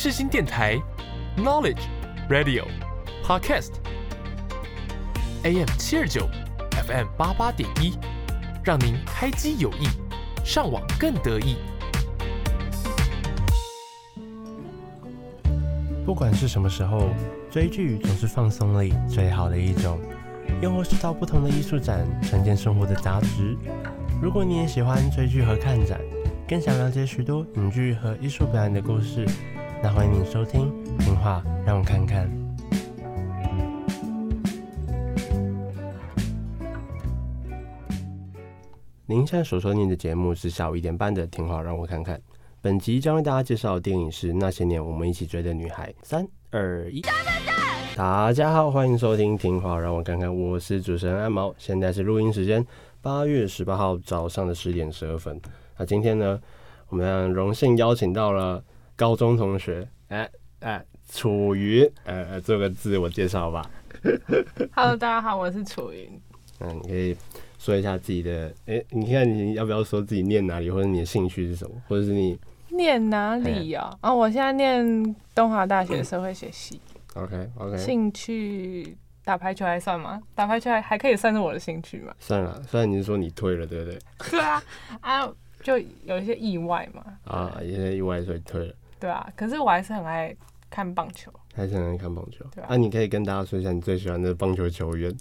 世新电台，Knowledge Radio Podcast，AM 七二九，FM 八八点一，让您开机有益，上网更得意。不管是什么时候，追剧总是放松里最好的一种，又或是到不同的艺术展，沉淀生活的杂质。如果你也喜欢追剧和看展，更想了解许多影剧和艺术表演的故事，那欢迎你收听《听话让我看看》。您现在所收听的节目是下午一点半的《听话让我看看》。本集将为大家介绍的电影是《那些年我们一起追的女孩》。三二一，大家好，欢迎收听《听话让我看看》，我是主持人阿毛，现在是录音时间。八月十八号早上的十点十二分。那今天呢，我们荣幸邀请到了高中同学，哎哎，楚云，呃，做个自我介绍吧。Hello，大家好，我是楚云。嗯，你可以说一下自己的，哎、欸，你看你要不要说自己念哪里，或者你的兴趣是什么，或者是你念哪里呀、喔？啊、哦，我现在念东华大学社会学系。OK OK。兴趣。打排球还算吗？打排球还还可以算是我的兴趣吗？算了，虽然你是说你退了，对不对？对啊，啊，就有一些意外嘛。啊，一些意外所以退了。对啊，可是我还是很爱看棒球。还是很爱看棒球。对啊，啊，你可以跟大家说一下你最喜欢的棒球球员。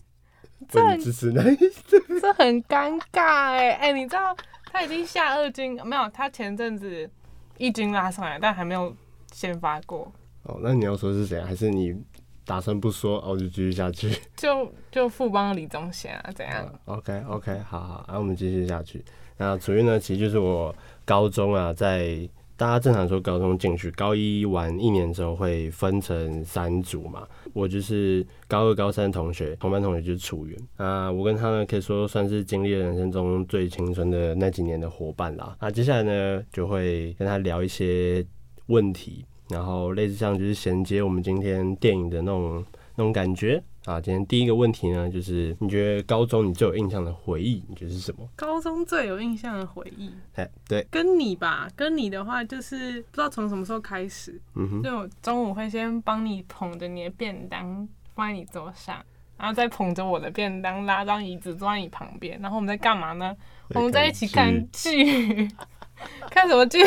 这很支持哪一 这很尴尬哎哎，你知道他已经下二军没有？他前阵子一军拉上来，但还没有先发过。哦，那你要说是谁？还是你？打算不说，我就继续下去。就就富邦李宗贤啊，怎样、uh,？OK OK，好好，那、啊、我们继续下去。那楚玉呢？其实就是我高中啊，在大家正常说高中进去，高一完一年之后会分成三组嘛。我就是高二、高三同学，同班同学就是楚云啊。我跟他呢，可以说算是经历了人生中最青春的那几年的伙伴啦。那接下来呢，就会跟他聊一些问题。然后类似像就是衔接我们今天电影的那种那种感觉啊。今天第一个问题呢，就是你觉得高中你最有印象的回忆，你觉得是什么？高中最有印象的回忆，哎，对，跟你吧，跟你的话就是不知道从什么时候开始，嗯哼，就我中午会先帮你捧着你的便当放在你桌上，然后再捧着我的便当拉张椅子坐在你旁边，然后我们在干嘛呢？我们在一起看剧。看什么剧？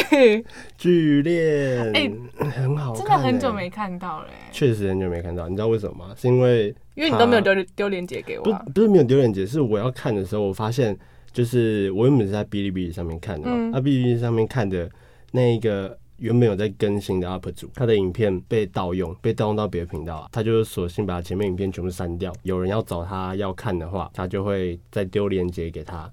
剧恋，哎、欸，很好看，真的很久没看到了，确实很久没看到。你知道为什么吗？是因为因为你都没有丢丢链接给我、啊，不不是没有丢链接，是我要看的时候，我发现就是我原本是在哔哩哔哩上面看的嘛，嗯、啊，哔哩哔哩上面看的那一个原本有在更新的 UP 主，他的影片被盗用，被盗用到别的频道啊，他就索性把前面影片全部删掉。有人要找他要看的话，他就会再丢链接给他。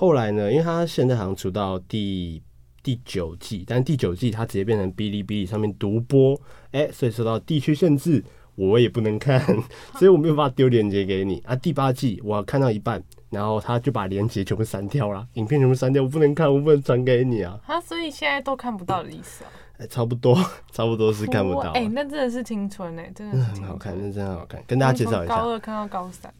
后来呢，因为他现在好像出到第第九季，但第九季他直接变成哔哩哔哩上面独播，哎、欸，所以受到地区限制，我也不能看，所以我没有办法丢链接给你啊。第八季我看到一半，然后他就把链接全部删掉了，影片全部删掉，我不能看，我不能传给你啊。啊，所以现在都看不到的意思啊？哎、欸，差不多，差不多是看不到。哎、欸，那真的是青春哎、欸，真的是很好看，那真的很好看，跟大家介绍一下。高二看到高三。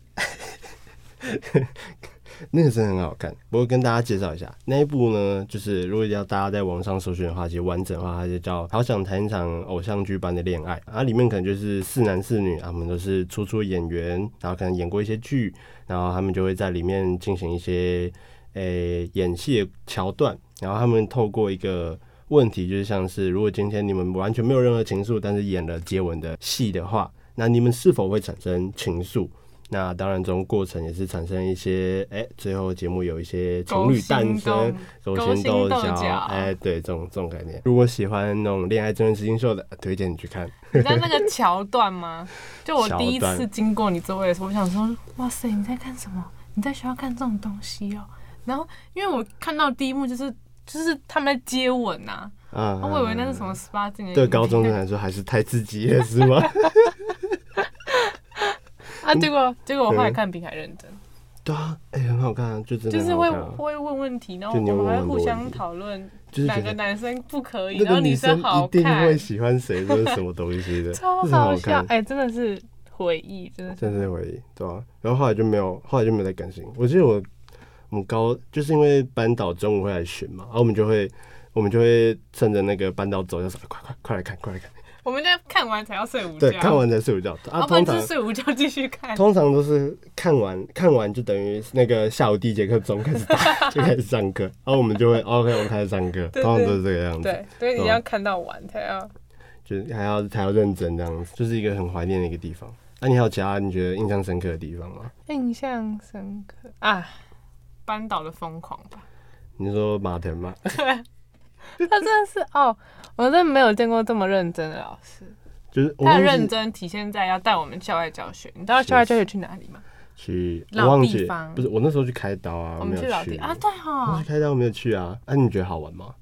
那个真的很好看，不过跟大家介绍一下那一部呢，就是如果要大家在网上搜寻的话，其实完整的话，它就叫《好想谈一场偶像剧般的恋爱》啊，里面可能就是四男四女，他们都是初出演员，然后可能演过一些剧，然后他们就会在里面进行一些诶、演戏的桥段，然后他们透过一个问题，就是像是如果今天你们完全没有任何情愫，但是演了接吻的戏的话，那你们是否会产生情愫？那当然，这种过程也是产生一些，哎、欸，最后节目有一些情侣诞生，勾心斗角，哎、欸，对，这种这种概念。如果喜欢那种恋爱真人实境秀的，推荐你去看。你知道那个桥段吗？就我第一次经过你周围的时候，我想说，哇塞，你在看什么？你在学校看这种东西哦、喔？然后，因为我看到第一幕就是就是他们在接吻呐、啊，啊，我以为那是什么十八禁的。对高中生来说，还是太刺激了，是吗？啊，结果结果我后来看比还认真，对啊，哎、欸，很好看啊，就真的、啊、就是会会问问题，然后我们还会互相讨论，就是哪个男生不可以，然后女生好看，一定会喜欢谁，这是什么东西的，超好笑，哎、欸，真的是回忆，真的是，真的是回忆，对啊，然后后来就没有，后来就没有再更新。我记得我我们高就是因为班导中午会来巡嘛，然后我们就会我们就会趁着那个班导走，就说快快快来看，快来看。我们在看完才要睡午觉。对，看完才睡午觉。啊，通常睡午觉继续看。通常都是看完看完就等于那个下午第一节课钟开始打，就开始上课，然后我们就会 OK，我们开始上课，通常都是这个样子。对，所以你要看到完才要，就是还要才要认真这样子，就是一个很怀念的一个地方。那、啊、你还有其他你觉得印象深刻的地方吗？印象深刻啊，班导的疯狂吧。你说马腾吗？对，他真的是哦，我真的没有见过这么认真的老师。就是他的认真体现在要带我们校外教学。你知道校外教学去哪里吗？去老地方。不是，我那时候去开刀啊，我们去老地啊，对哈、哦。去开刀我没有去啊。那、啊、你觉得好玩吗？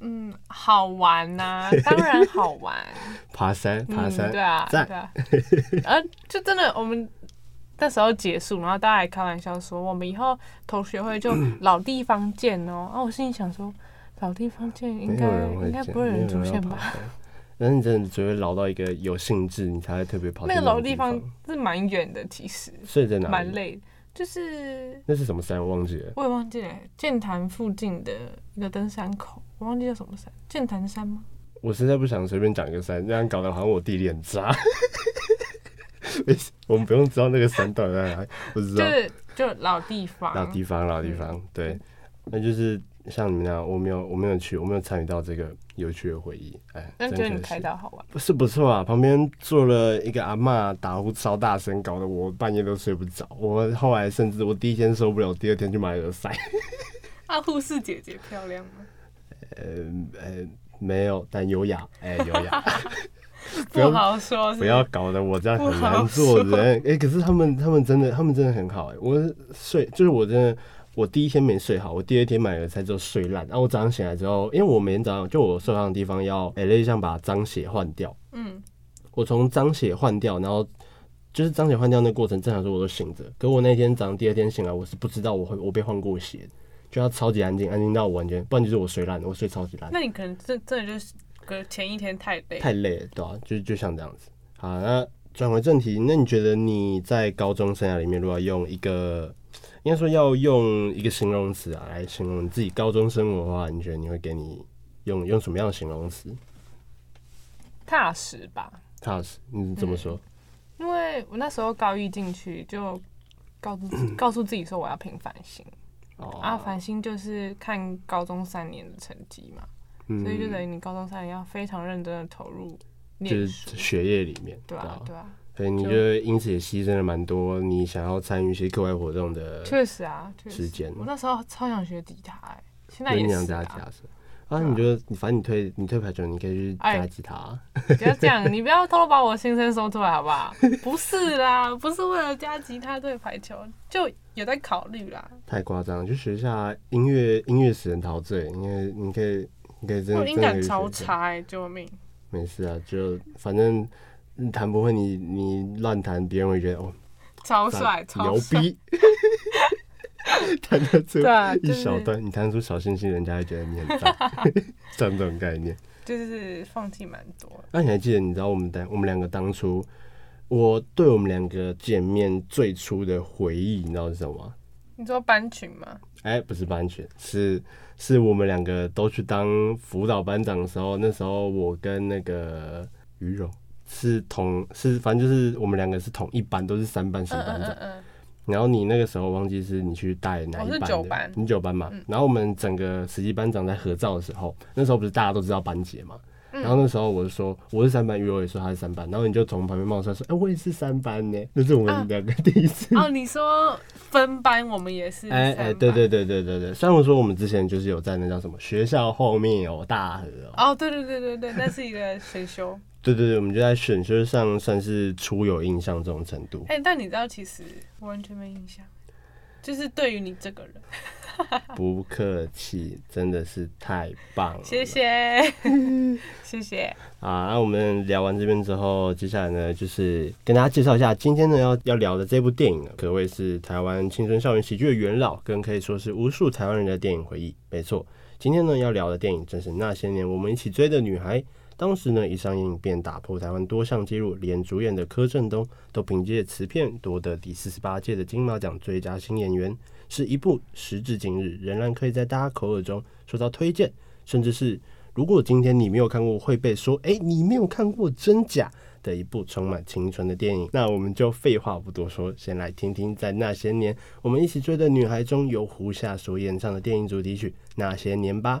嗯，好玩呐、啊，当然好玩。爬山，爬山，嗯、对啊，对啊。啊，就真的，我们那时候结束，然后大家还开玩笑说，我们以后同学会就 老地方见哦。啊，我心里想说，老地方见应该应该不会有人出现吧？但是你真的只会老到一个有兴致，你才会特别跑。那个老地方是蛮远的，其实。所以在哪？蛮累的。就是那是什么山？我忘记了。我也忘记了，剑潭附近的一个登山口，我忘记叫什么山，剑潭山吗？我实在不想随便讲一个山，这样搞得好像我地理很渣。我们不用知道那个山到底在哪里，不知道。就是就老地方，老地方，老地方，对，嗯、那就是。像你们那样，我没有，我没有去，我没有参与到这个有趣的回忆。哎，那觉得你开导好玩？不是不错啊，旁边坐了一个阿嬷，打呼超大声，搞得我半夜都睡不着。我后来甚至我第一天受不了，第二天就买耳塞。啊，护士姐姐漂亮吗？呃呃，没有，但优雅，哎、欸，优雅。不好说，不要搞得我这样很难做人。哎、欸，可是他们，他们真的，他们真的很好。哎，我睡，就是我真的。我第一天没睡好，我第二天买了菜之后睡烂。然后我早上醒来之后，因为我每天早上就我受伤的地方要，哎，类似像把脏血换掉。嗯，我从脏血换掉，然后就是脏血换掉那过程，正常说我都醒着。可我那天早上第二天醒来，我是不知道我会我被换过血，就要超级安静，安静到我完全，不然就是我睡烂，我睡超级烂。那你可能这这就是隔前一天太累，太累了，对吧、啊？就就像这样子。好，那转回正题，那你觉得你在高中生涯里面，如果要用一个应该说要用一个形容词啊来形容你自己高中生活的话，你觉得你会给你用用什么样的形容词？踏实吧。踏实，你怎么说？嗯、因为我那时候高一进去就告诉 告诉自己说我要拼繁星，哦、啊，繁星就是看高中三年的成绩嘛，嗯、所以就等于你高中三年要非常认真的投入，就是学业里面，对啊，对啊。所以你就因此也牺牲了蛮多，你想要参与一些课外活动的，确实啊，时间。我那时候超想学吉他，哎，现在也是啊。啊，你觉得，反正你退你退排球，你可以去加吉他。不要这样，你不要偷偷把我心声说出来，好不好？不是啦，不是为了加吉他对排球，就有在考虑啦。太夸张，就学一下音乐，音乐使人陶醉。因为你可以，你可以真的。我音感超差，哎，救命！没事啊，就反正。弹不会你，你你乱弹，别人会觉得哦，超帅，超牛逼。弹得出一小段，你弹出小星星，人家会觉得你很赞，像这种概念。就是放弃蛮多。那你还记得？你知道我们当我们两个当初，我对我们两个见面最初的回忆，你知道是什么吗？你说班群吗？哎、欸，不是班群，是是我们两个都去当辅导班长的时候，那时候我跟那个于柔。是同是，反正就是我们两个是同一班，都是三班新班长。嗯嗯嗯、然后你那个时候忘记是你去带哪一班的？九班。你九班嘛。嗯、然后我们整个实习班长在合照的时候，那时候不是大家都知道班级嘛？嗯、然后那时候我就说我是三班，于我也说他是三班。然后你就从旁边冒出来说：“哎、欸，我也是三班呢。”那是我们两个第一次。啊、哦，你说分班，我们也是。哎哎、对对对对对对。虽然我说我们之前就是有在那叫什么学校后面有大河哦。哦，对对对对对，那是一个选修。对对对，我们就在选修上算是初有印象这种程度。哎、欸，但你知道，其实完全没印象，就是对于你这个人，不客气，真的是太棒了，谢谢，谢谢。啊，那我们聊完这边之后，接下来呢，就是跟大家介绍一下今天呢要要聊的这部电影呢，可谓是台湾青春校园喜剧的元老，更可以说是无数台湾人的电影回忆。没错，今天呢要聊的电影正是那些年我们一起追的女孩。当时呢，一上映便打破台湾多项纪录，连主演的柯震东都凭借此片夺得第四十八届的金马奖最佳新演员，是一部时至今日仍然可以在大家口耳中受到推荐，甚至是如果今天你没有看过，会被说哎、你没有看过真假的一部充满青春的电影。那我们就废话不多说，先来听听在那些年我们一起追的女孩中，由胡夏所演唱的电影主题曲《那些年》吧。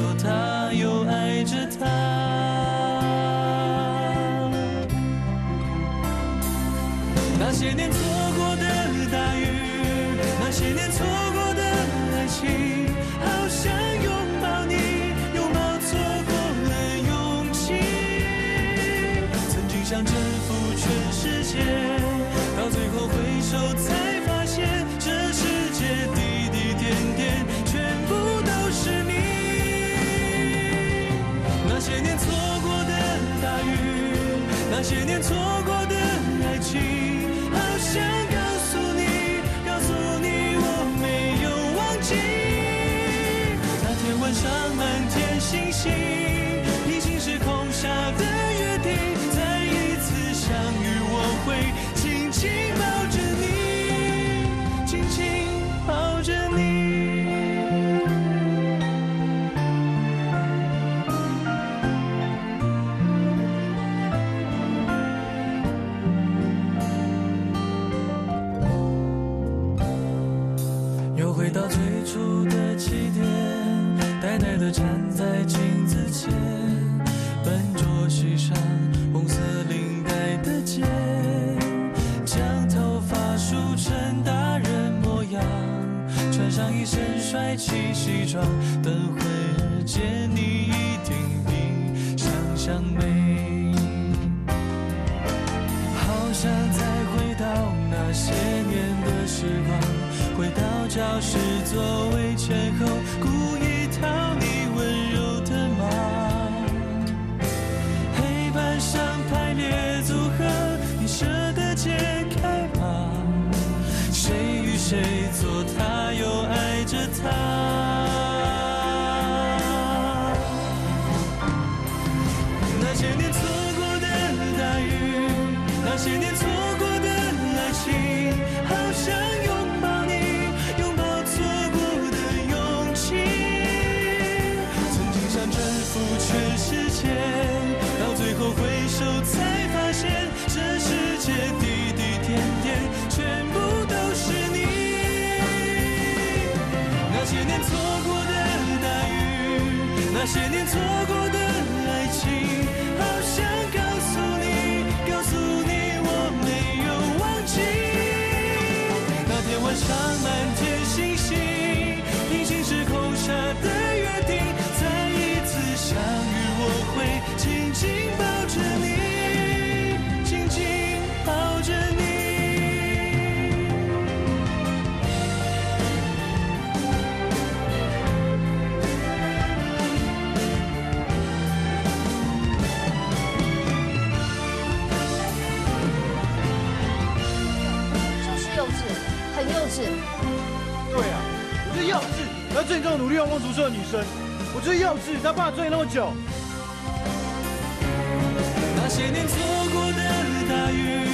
做他，些年错过教室座位前后。那些年错过的大雨那些年错过的要追你这种努力、用功读书的女生，我就是幼稚，他爸追你那么久。那些年错过的大雨，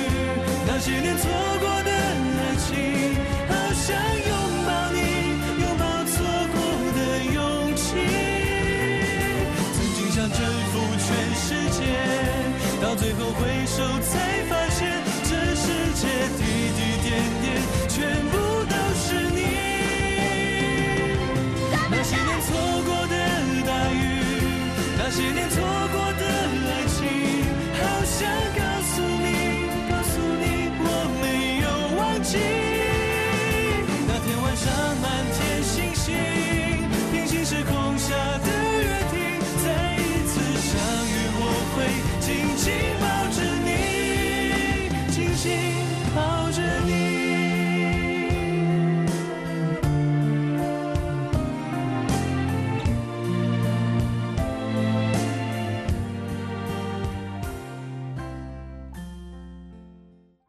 那些年错过的爱情，好想拥抱你，拥抱错过的勇气。曾经想征服全世界，到最后回首才发现，这世界滴滴点点全那些年错过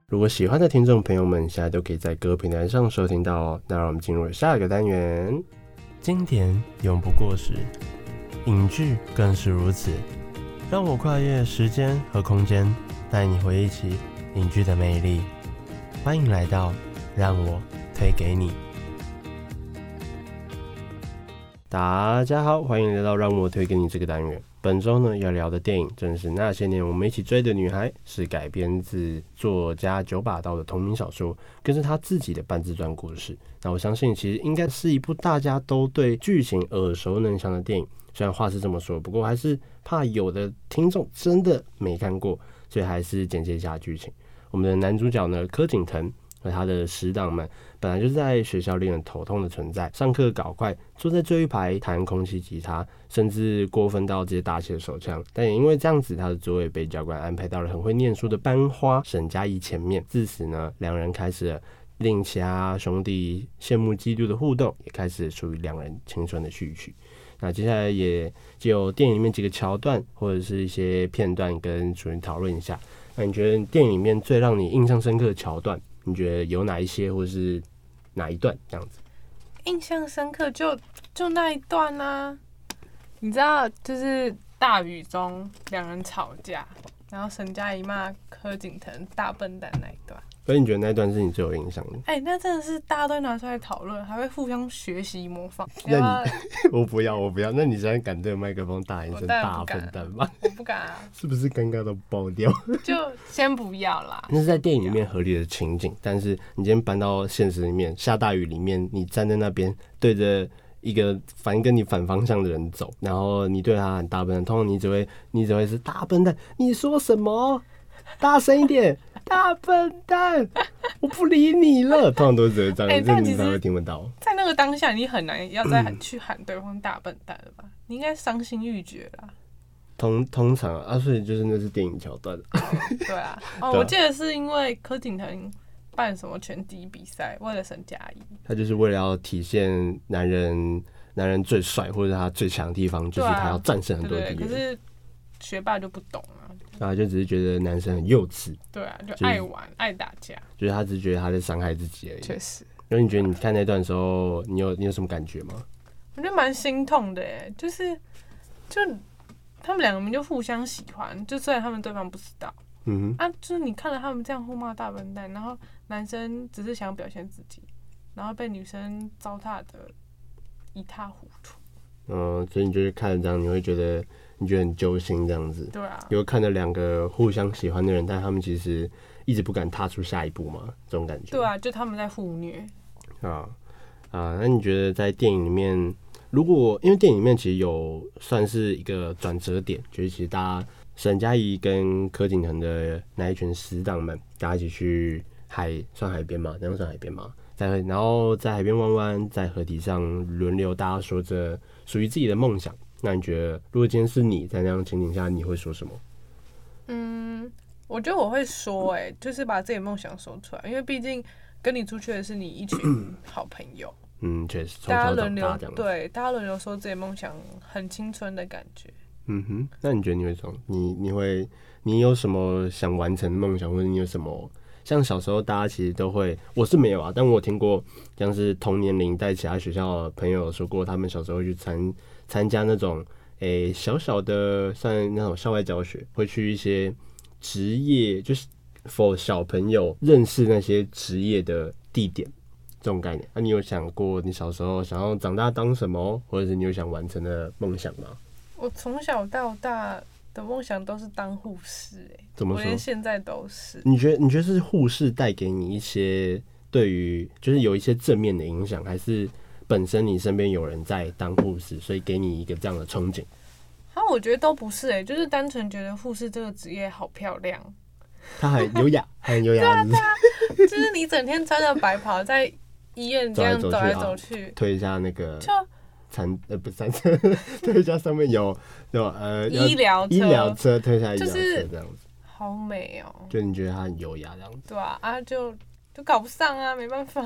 如果喜欢的听众朋友们，现在都可以在各个平台上收听到哦。那让我们进入下一个单元，经典永不过时，影剧更是如此。让我跨越时间和空间，带你回忆起影剧的魅力。欢迎来到让我推给你。大家好，欢迎来到让我推给你这个单元。本周呢要聊的电影正是那些年我们一起追的女孩，是改编自作家九把刀的同名小说，更是他自己的半自传故事。那我相信其实应该是一部大家都对剧情耳熟能详的电影。虽然话是这么说，不过还是怕有的听众真的没看过，所以还是简介一下剧情。我们的男主角呢柯景腾。和他的死党们本来就是在学校令人头痛的存在，上课搞怪，坐在最一排弹空气吉他，甚至过分到直接打起了手枪。但也因为这样子，他的座位被教官安排到了很会念书的班花沈佳宜前面。自此呢，两人开始了令其他兄弟羡慕嫉妒的互动，也开始属于两人青春的序曲。那接下来也就电影里面几个桥段或者是一些片段跟主人讨论一下。那你觉得电影里面最让你印象深刻的桥段？你觉得有哪一些，或是哪一段这样子？印象深刻就就那一段呢、啊？你知道，就是大雨中两人吵架，然后沈佳宜骂柯景腾大笨蛋那一段。所以你觉得那段是你最有印象的？哎、欸，那真的是大家都拿出来讨论，还会互相学习模仿。那你 我不要，我不要。那你现在敢对麦克风大一声大笨蛋吗？我不敢啊！是不是尴尬到爆掉？就先不要啦。那是在电影里面合理的情景，但是你今天搬到现实里面，下大雨里面，你站在那边对着一个反跟你反方向的人走，然后你对他很大笨蛋，通常你只会你只会是大笨蛋。你说什么？大声一点！大笨蛋，我不理你了。通常都是这样，这样你才会听不到。在那个当下，你很难要再去喊对方大笨蛋了吧？你应该伤心欲绝啦。通通常啊，所以就是那是电影桥段。对啊，哦，我记得是因为柯景腾办什么拳击比赛，为了沈佳宜。他就是为了要体现男人，男人最帅或者他最强的地方，就是他要战胜很多敌人。可是学霸就不懂。然后就只是觉得男生很幼稚，对啊，就爱玩、就是、爱打架，就是他只是觉得他在伤害自己而已。确实，因为你觉得你看那段的时候，你有你有什么感觉吗？我觉得蛮心痛的哎，就是就他们两个人就互相喜欢，就虽然他们对方不知道，嗯哼，啊，就是你看了他们这样互骂大笨蛋，然后男生只是想表现自己，然后被女生糟蹋的一塌糊涂。嗯，所以你就是看这样，你会觉得。你觉得很揪心这样子，对啊，有看到两个互相喜欢的人，但他们其实一直不敢踏出下一步嘛，这种感觉。对啊，就他们在互虐。啊啊，那你觉得在电影里面，如果因为电影里面其实有算是一个转折点，就是其实大家沈佳宜跟柯景腾的那一群死党们，大家一起去海，算海边嘛，那样算海边嘛，在然后在海边弯弯，在河堤上轮流，大家说着属于自己的梦想。那你觉得，如果今天是你在那样情景下，你会说什么？嗯，我觉得我会说，哎，就是把自己的梦想说出来，因为毕竟跟你出去的是你一群好朋友。嗯，确实，大家轮流对，大家轮流说自己梦想，很青春的感觉。嗯哼，那你觉得你会说，你你会，你有什么想完成的梦想，或者你有什么？像小时候大家其实都会，我是没有啊，但我听过，像是同年龄在其他学校的朋友说过，他们小时候去参。参加那种诶、小小的，像那种校外教学，会去一些职业，就是 for 小朋友认识那些职业的地点这种概念。那、你有想过你小时候想要长大当什么，或者是你有想完成的梦想吗？我从小到大的梦想都是当护士、欸，哎，怎么说？我连现在都是。你觉得你觉得是护士带给你一些对于就是有一些正面的影响，还是本身你身边有人在当护士，所以给你一个这样的憧憬？啊，我觉得都不是、欸，哎，就是单纯觉得护士这个职业好漂亮，她很优雅，很优雅，对啊，就是你整天穿着白袍在医院这样走来走去，推一下那个就。餐呃不是餐车，推下上面有有呃医疗医疗车推下医疗车这样子，好美哦、喔！就你觉得它很优雅这样子？对啊啊就就搞不上啊，没办法。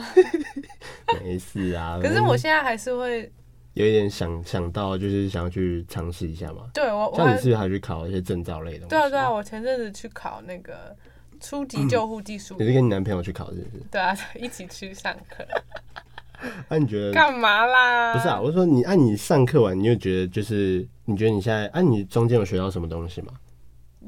没事啊。可是我现在还是会 有一点想想到，就是想要去尝试一下嘛。对我，像你是不是还去考一些证照类的？对啊对啊，我前阵子去考那个初级救护技术、嗯。你是跟你男朋友去考是不是？对啊，一起去上课。那、啊、你觉得干嘛啦？不是啊，我说你，按、啊、你上课完，你又觉得就是，你觉得你现在，按、啊、你中间有学到什么东西吗？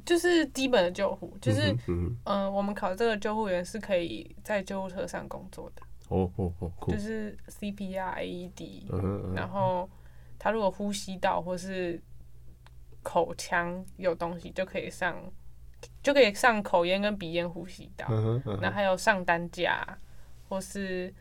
就是基本的救护，就是嗯，嗯、呃，我们考这个救护员是可以在救护车上工作的。哦哦哦，就是 CPR、AED，、嗯嗯嗯、然后他如果呼吸道或是口腔有东西，就可以上，就可以上口咽跟鼻咽呼吸道。然、嗯、后、嗯、还有上担架或是。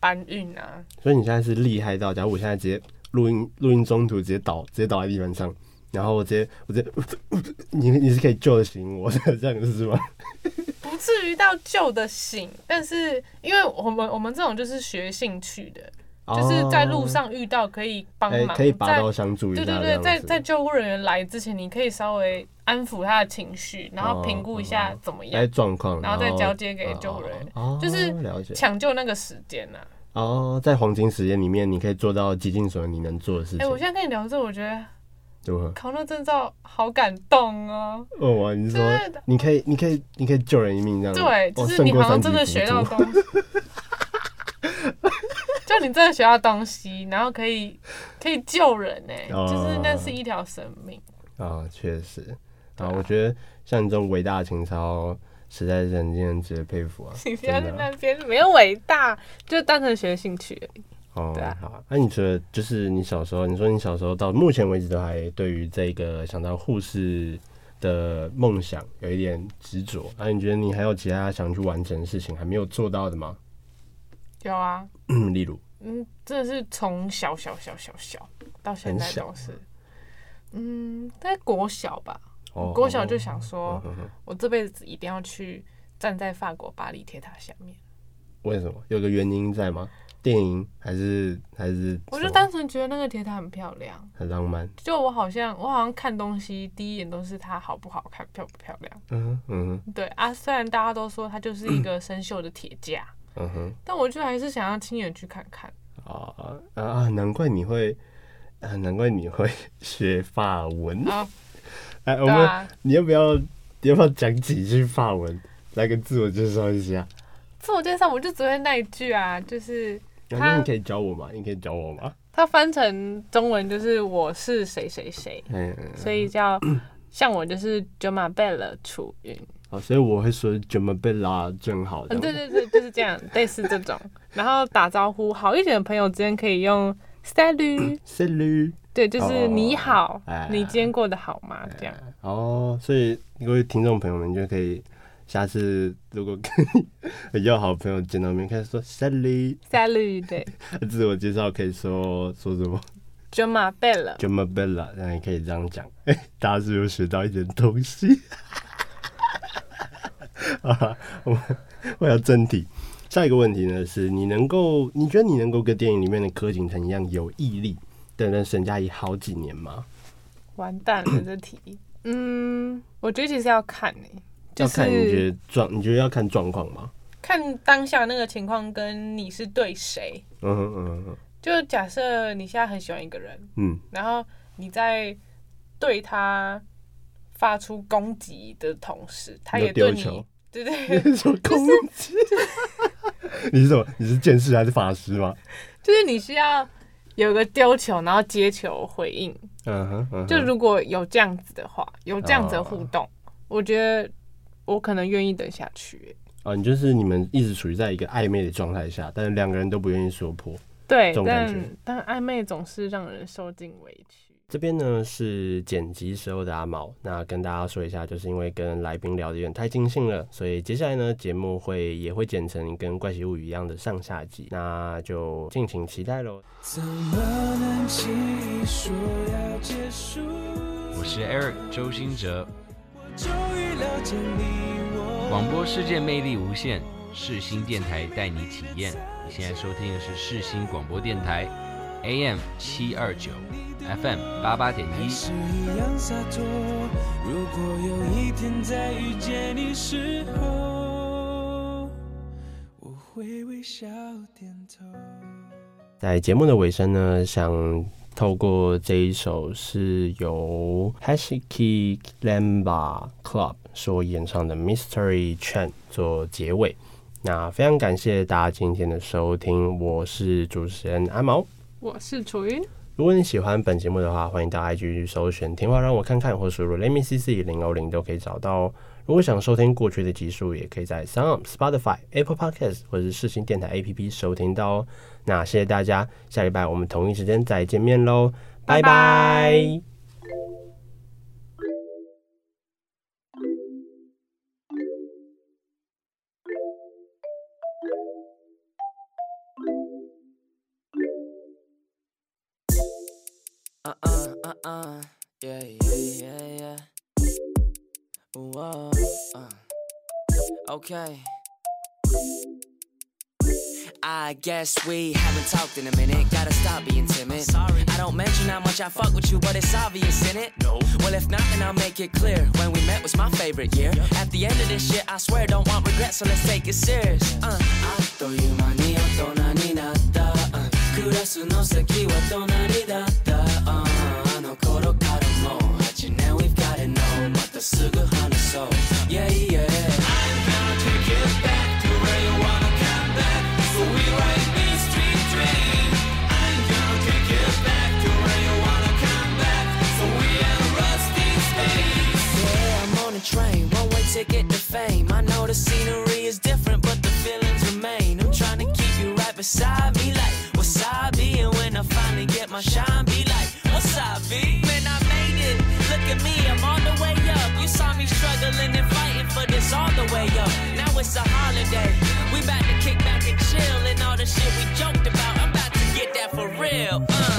搬运啊！所以你现在是厉害到，假如我现在直接录音，录音中途直接倒，直接倒在地板上，然后我直接，我直接，你你是可以救得醒我的这样子是吗？不至于到救得醒，但是因为我们我们这种就是学兴趣的，哦、就是在路上遇到可以帮忙、欸，可以拔刀相助一下。对对对，在在救护人员来之前，你可以稍微安抚他的情绪，然后评估一下怎么样状况、哦，然后再交接给救护人员，哦、就是抢救那个时间呐、啊。哦，在黄金时间里面，你可以做到极尽所能你能做的事情。哎、欸，我现在跟你聊这，我觉得，考那证照好感动哦。哦，你是说你可以，你可以，你可以救人一命这样子？对，就是你好像真的学到东西。就你真的学到东西，然后可以可以救人哎、哦，就是那是一条生命。啊、哦，确实啊，我觉得像你这种伟大的情操。实在是很令人值得佩服啊！你不要在那边没有伟大，就单纯学兴趣而已。哦，对啊。好，那你觉得就是你小时候，你说你小时候到目前为止都还对于这个想当护士的梦想有一点执着。那你觉得你还有其他想去完成的事情还没有做到的吗？有啊，例如，嗯，真的是从小小小小小到现在都是，嗯，在国小吧。我国小就想说，我这辈子一定要去站在法国巴黎铁塔下面。为什么？有个原因在吗？电影还是还是？我就单纯觉得那个铁塔很漂亮，很浪漫。就我好像我好像看东西第一眼都是它好不好看，漂不漂亮。嗯嗯。对啊，虽然大家都说它就是一个生锈的铁架，嗯哼，但我就还是想要亲眼去看看。啊啊！难怪你会啊，难怪你会学法文啊。哎、欸，我们、啊、你要不要你要不要讲几句法文来个自我介绍一下？自我介绍我就只会那一句啊，就是那你可以教我吗？你可以教我吗？它翻成中文就是我是谁谁谁，所以叫像我就是 Je m'appelle 楚云。哦，所以我会说正好。嗯对对对，就是这样，类似这种。然后打招呼好一点的朋友之间可以用 Salut，Salut。对，就是你好，哦、你今天过得好吗？这样哦，所以各位听众朋友们就可以下次如果 跟很要好的朋友见到面，可以说 Salut，Salut，对，自我介绍可以说说什么 m'appelle，那你可以这样讲。哎，大家是不是学到一点东西？啊，我们回到正题，下一个问题呢是你能够，你觉得你能够跟电影里面的柯景腾一样有毅力？等了沈佳宜好几年吗？完蛋了，这题。嗯，我觉得其实要看呢、欸就是，要看你觉得状，你觉得要看状况吗？看当下那个情况跟你是对谁。嗯哼嗯哼。就假设你现在很喜欢一个人，嗯，然后你在对他发出攻击的同时，他也对你，对对，对，你是说攻击？你是什么？你是剑士还是法师吗？就是你需要。有个丢球，然后接球回应。嗯哼，就如果有这样子的话，有这样子的互动，哦、我觉得我可能愿意等下去、欸。啊，你就是你们一直处于在一个暧昧的状态下，但是两个人都不愿意说破。对，但但暧昧总是让人受尽委屈。这边呢是剪辑时候的阿毛，那跟大家说一下，就是因为跟来宾聊得有点太尽兴了，所以接下来呢节目会也会剪成跟《怪奇物语》一样的上下集，那就敬请期待喽。我是 Eric 周兴哲，广播世界魅力无限，世新电台带你体验。你现在收听的是世新广播电台，AM 七二九。FM 八八点一。在节目的尾声呢，想透过这一首是由 Hashiki Lamba Club 所演唱的 Mystery Train 做结尾。那非常感谢大家今天的收听，我是主持人阿毛，我是楚云。如果你喜欢本节目的话，欢迎到 IG 去搜寻“听话让我看看”或输入 “Let me see see 零零零”都可以找到哦。如果想收听过去的集数，也可以在 Sound、Spotify、Apple Podcast 或是视听电台 APP 收听到哦。那谢谢大家，下礼拜我们同一时间再见面喽，拜拜。Okay. I guess we haven't talked in a minute. Gotta stop being timid. Sorry. I don't mention how much I fuck with you, but it's obvious in it. No. Well, if not, then I'll make it clear. When we met was my favorite year. Yep. At the end of this shit, I swear don't want regrets, so let's take it serious. Uh. すぐ话そう Yeah yeah the scenery is different But the feelings remain I'm trying to keep you right beside me Like wasabi And when I finally get my shine Be like wasabi Man I made it Look at me I'm on the way up. You saw me struggling and fighting for this all the way up. Now it's a holiday. We about to kick back and chill and all the shit we joked about. I'm about to get that for real. Uh.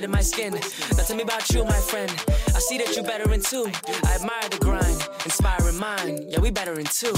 Shedding my skin. Now tell me about you, my friend. I see that you better in two. I admire the grind, inspiring mind. Yeah, we better in two.